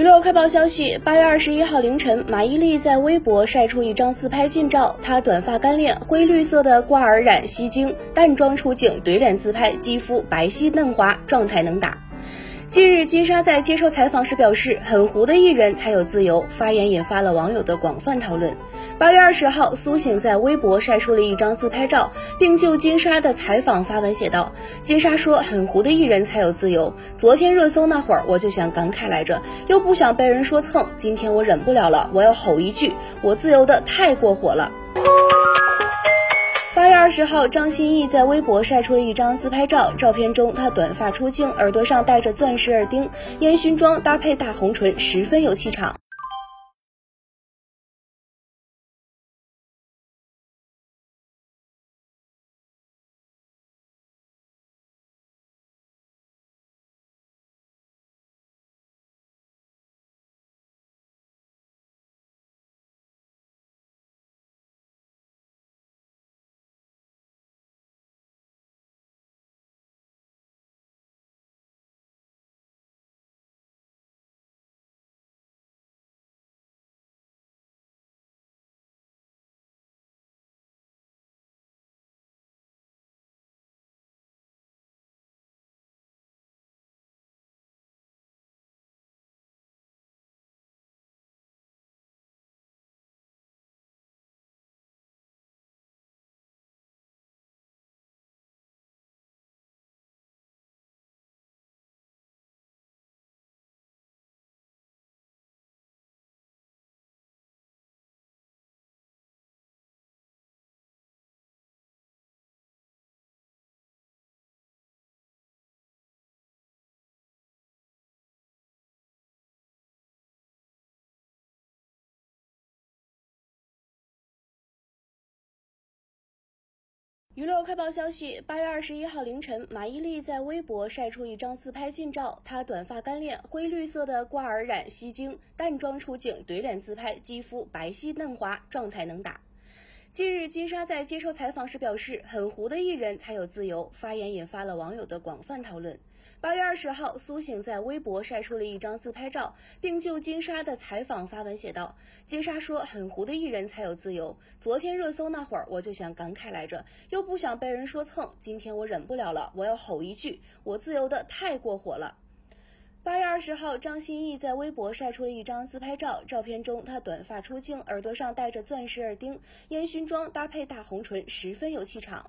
娱乐快报消息：八月二十一号凌晨，马伊琍在微博晒出一张自拍近照，她短发干练，灰绿色的挂耳染吸睛，淡妆出镜，怼脸自拍，肌肤白皙嫩滑，状态能打。近日，金莎在接受采访时表示，很糊的艺人才有自由，发言引发了网友的广泛讨论。八月二十号，苏醒在微博晒出了一张自拍照，并就金莎的采访发文写道：“金莎说，很糊的艺人才有自由。昨天热搜那会儿，我就想感慨来着，又不想被人说蹭。今天我忍不了了，我要吼一句：我自由的太过火了。”二十号，张歆艺在微博晒出了一张自拍照，照片中她短发出镜，耳朵上戴着钻石耳钉，烟熏妆搭配大红唇，十分有气场。娱乐快报消息：八月二十一号凌晨，马伊琍在微博晒出一张自拍近照，她短发干练，灰绿色的挂耳染吸睛，淡妆出镜，怼脸自拍，肌肤白皙嫩滑，状态能打。近日，金莎在接受采访时表示，很糊的艺人才有自由，发言引发了网友的广泛讨论。八月二十号，苏醒在微博晒出了一张自拍照，并就金莎的采访发文写道：“金莎说，很糊的艺人才有自由。昨天热搜那会儿，我就想感慨来着，又不想被人说蹭。今天我忍不了了，我要吼一句：我自由的太过火了。”八月二十号，张歆艺在微博晒出了一张自拍照，照片中她短发出镜，耳朵上戴着钻石耳钉，烟熏妆搭配大红唇，十分有气场。